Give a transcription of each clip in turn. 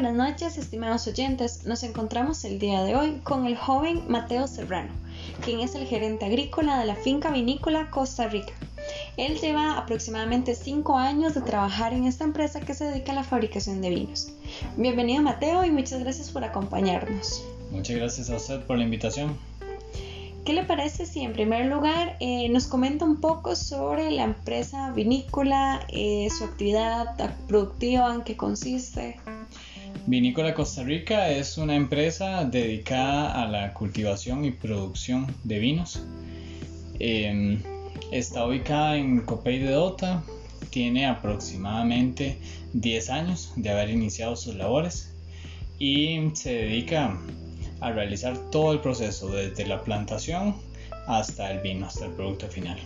buenas noches, estimados oyentes. Nos encontramos el día de hoy con el joven Mateo Serrano, quien es el gerente agrícola de la finca vinícola Costa Rica. Él lleva aproximadamente 5 años de trabajar en esta empresa que se dedica a la fabricación de vinos. Bienvenido Mateo y muchas gracias por acompañarnos. Muchas gracias a usted por la invitación. ¿Qué le parece si en primer lugar eh, nos comenta un poco sobre la empresa vinícola, eh, su actividad productiva, en qué consiste? Vinícola Costa Rica es una empresa dedicada a la cultivación y producción de vinos. Em, está ubicada en Copey de Dota, tiene aproximadamente 10 años de haber iniciado sus labores y se dedica a realizar todo el proceso desde la plantación hasta el vino, hasta el producto final.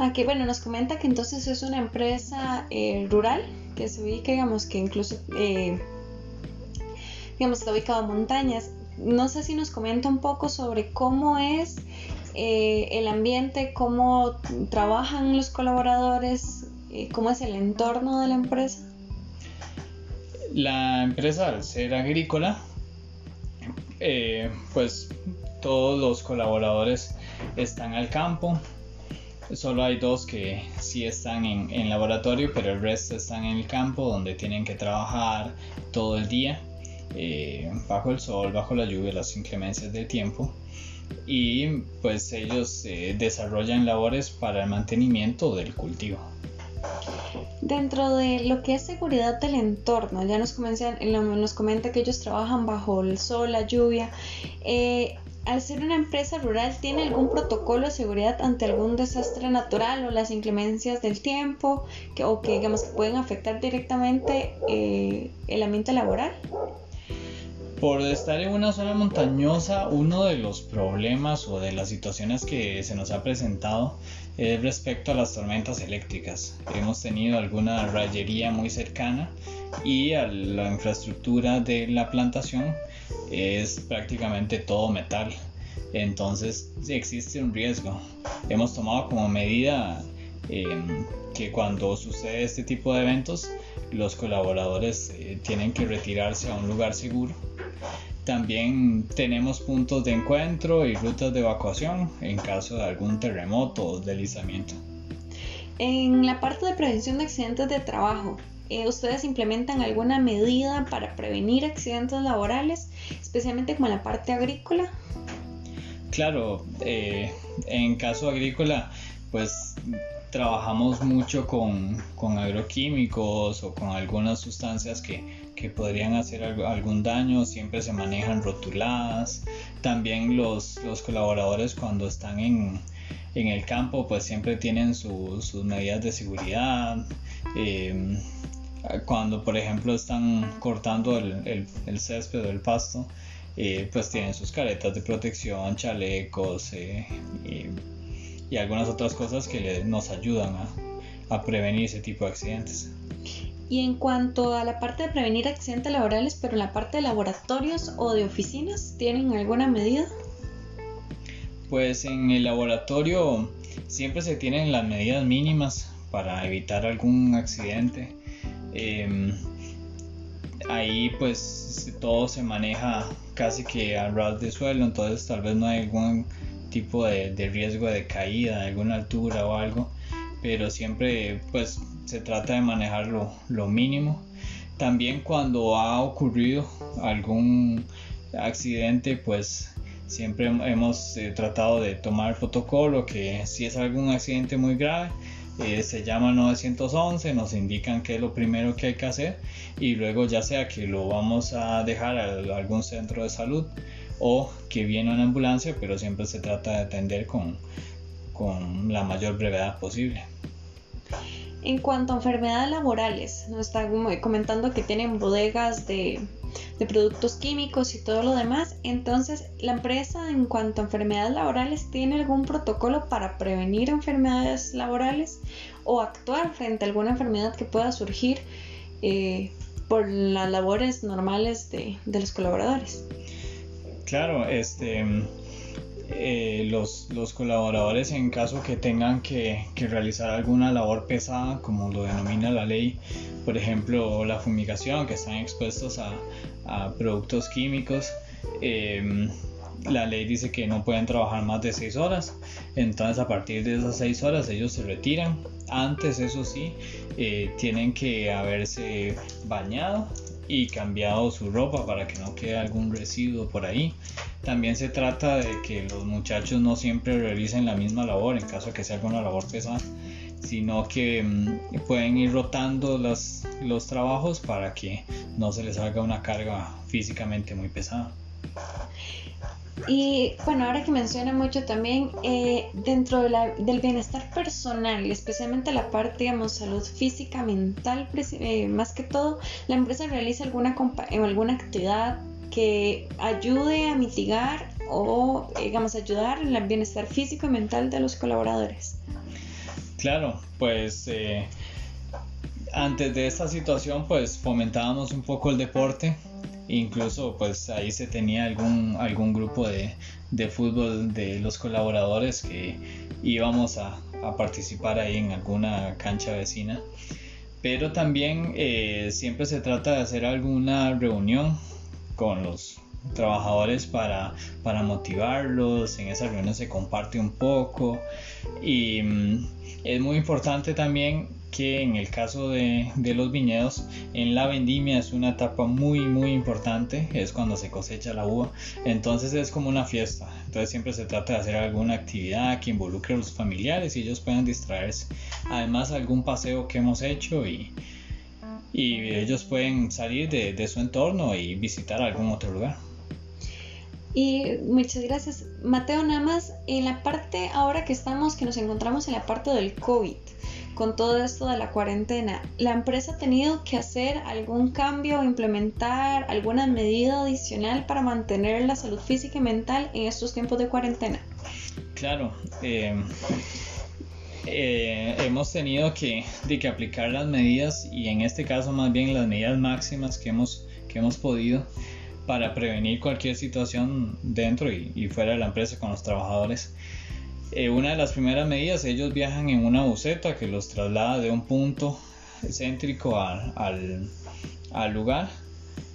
Aquí, bueno, nos comenta que entonces es una empresa eh, rural que se ubica, digamos, que incluso, eh, digamos, está ubicado en montañas. No sé si nos comenta un poco sobre cómo es eh, el ambiente, cómo trabajan los colaboradores, cómo es el entorno de la empresa. La empresa, al ser agrícola, pues todos los colaboradores están al campo. Solo hay dos que sí están en, laboratorio, pero el resto están en el campo donde tienen que trabajar todo el día, eh, bajo el sol, bajo la lluvia, las inclemencias del tiempo. Y pues ellos eh, desarrollan labores para el mantenimiento del cultivo. Dentro de lo que es seguridad del entorno, ya nos, nos comenta que ellos trabajan bajo el sol, la lluvia. Eh, al ser una empresa rural, ¿tiene algún protocolo de seguridad ante algún desastre natural o las inclemencias del tiempo que, o que, digamos, que pueden afectar directamente eh, el ambiente laboral? Por estar en una zona montañosa, uno de los problemas o de las situaciones que se nos ha presentado es respecto a las tormentas eléctricas. Hemos tenido alguna rayería muy cercana y a la infraestructura de la plantación es prácticamente todo metal. Entonces existe un riesgo. Hemos tomado como medida em, que cuando sucede este tipo de eventos los colaboradores eh, tienen que retirarse a un lugar seguro también tenemos puntos de encuentro y rutas de evacuación en caso de algún terremoto o deslizamiento. En la parte de prevención de accidentes de trabajo, eh, ¿ustedes implementan alguna medida para prevenir accidentes laborales, especialmente como en la parte agrícola? Claro, eh, en caso agrícola, pues trabajamos mucho con, con agroquímicos o con algunas sustancias que que podrían hacer algún daño, siempre se manejan rotuladas. También los, los colaboradores cuando están en, en, el campo pues siempre tienen sus medidas de seguridad. Em, cuando por ejemplo están cortando el, el, césped o el pasto, eh, pues tienen sus caretas de protección, chalecos eh, y, algunas otras cosas que nos ayudan a, a prevenir ese tipo de accidentes. Y en cuanto a la parte de prevenir accidentes laborales, pero en la parte de laboratorios o de oficinas, ¿tienen alguna medida? Pues en el laboratorio siempre se tienen las medidas mínimas para evitar algún accidente. Em, ahí pues todo se maneja casi que a ras de suelo, entonces tal vez no hay algún tipo de, riesgo de caída, de alguna altura o algo, pero siempre pues se trata de manejar lo, mínimo. También cuando ha ocurrido algún accidente, pues siempre hemos eh, tratado de tomar protocolo que si es algún accidente muy grave, eh, se llama 911, nos indican qué es lo primero que hay que hacer y luego ya sea que lo vamos a dejar a algún centro de salud o que viene una ambulancia, pero siempre se trata de atender con, con la mayor brevedad posible. En cuanto a enfermedades laborales, nos está comentando que tienen bodegas de, productos químicos y todo lo demás. Entonces, la empresa en cuanto a enfermedades laborales tiene algún protocolo para prevenir enfermedades laborales o actuar frente a alguna enfermedad que pueda surgir eh, por las labores normales de, de los colaboradores. Claro, este eh, los, colaboradores en caso que tengan que, realizar alguna labor pesada, como lo denomina la ley, por ejemplo la fumigación, que están expuestos a, productos químicos, em, la ley dice que no pueden trabajar más de 6 horas, entonces a partir de esas 6 horas ellos se retiran. Antes, eso sí, eh, tienen que haberse bañado y cambiado su ropa para que no quede algún residuo por ahí. También se trata de que los muchachos no siempre realicen la misma labor en caso de que sea alguna labor pesada, sino que mm, pueden ir rotando los, los trabajos para que no se les haga una carga físicamente muy pesada. Y bueno, ahora que menciona mucho también, eh, dentro del bienestar personal, especialmente la parte, digamos, salud física, mental, eh, más que todo, la empresa realiza alguna, alguna actividad que ayude a mitigar o, digamos, ayudar en el bienestar físico y mental de los colaboradores. Claro, pues eh, antes de esta situación, pues fomentábamos un poco el deporte incluso pues ahí se tenía algún, algún grupo de, fútbol de los colaboradores que íbamos a, participar ahí en alguna cancha vecina. Pero también eh, siempre se trata de hacer alguna reunión con los trabajadores para, para motivarlos, en esa reunión se comparte un poco. Y mm, es muy importante también que en el caso de, los viñedos, en la vendimia es una etapa muy muy importante, es cuando se cosecha la uva, entonces es como una fiesta, entonces siempre se trata de hacer alguna actividad que involucre a los familiares y ellos puedan distraerse, además algún paseo que hemos hecho y, y ellos pueden salir de, de su entorno y visitar algún otro lugar. Y muchas gracias. Mateo, nada más en la parte ahora que estamos, que nos encontramos en la parte del COVID, con todo esto de la cuarentena, ¿la empresa ha tenido que hacer algún cambio o implementar alguna medida adicional para mantener la salud física y mental en estos tiempos de cuarentena? Claro, eh, eh, hemos tenido que, que aplicar las medidas y en este caso más bien las medidas máximas que hemos, que hemos podido para prevenir cualquier situación dentro y fuera de la empresa con los trabajadores. Eh, una de las primeras medidas, ellos viajan en una buceta que los traslada de un punto céntrico al, lugar.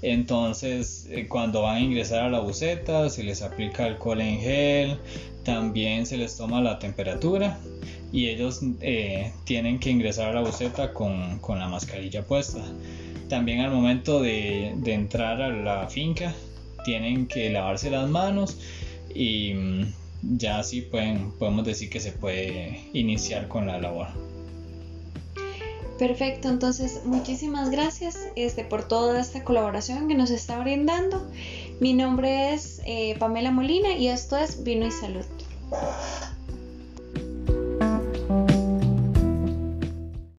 Entonces, eh, cuando van a ingresar a la buceta, se les aplica alcohol en gel, también se les toma la temperatura y ellos eh, tienen que ingresar a la buceta con, la mascarilla puesta. También al momento de, de entrar a la finca, tienen que lavarse las manos y mm, ya así pueden, podemos decir que se puede iniciar con la labor. Perfecto, entonces muchísimas gracias este, por toda esta colaboración que nos está brindando. Mi nombre es eh, Pamela Molina y esto es Vino y Salud.